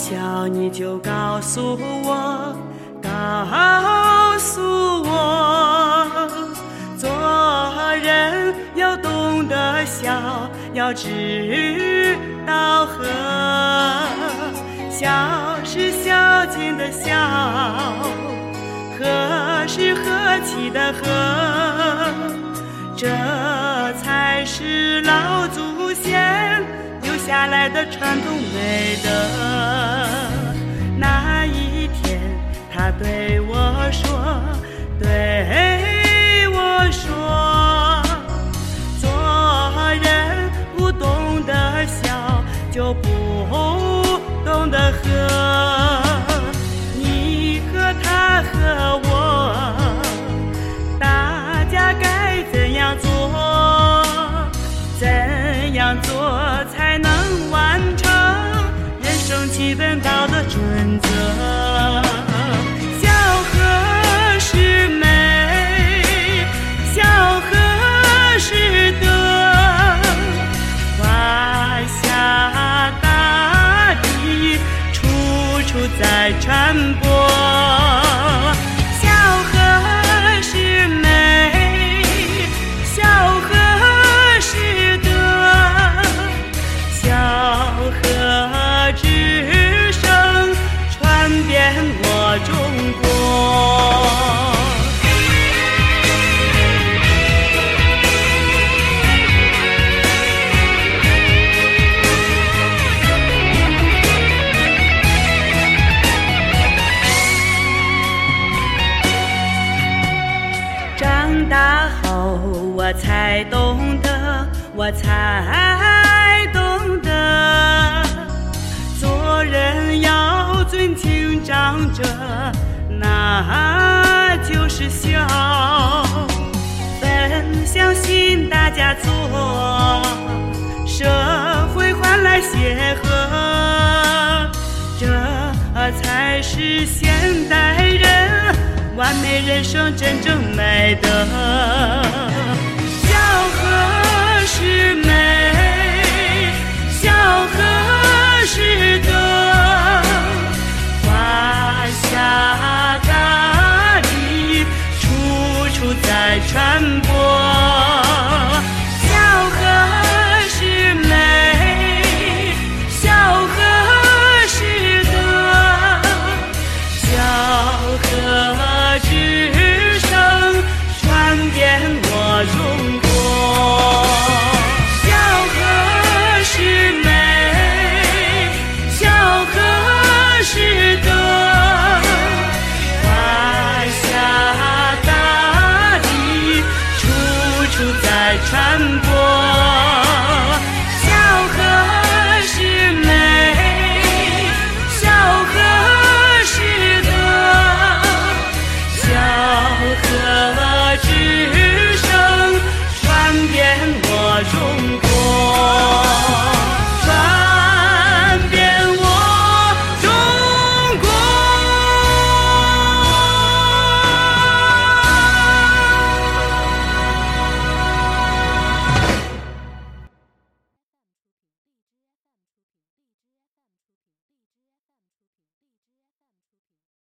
笑你就告诉我，告诉我，做人要懂得笑，要知道和，笑是孝敬的孝，和是和气的和，这才是老祖先下来的传统美德。那一天，他对我说，对我说，做人不懂得笑，就不懂得喝。本道德准则？孝和是美，孝和是德，华夏大地处处在传播。后我才懂得，我才懂得，做人要尊敬长者，那就是孝。分相信大家做，社会换来协和，这才是现代完美人生真正美德。Con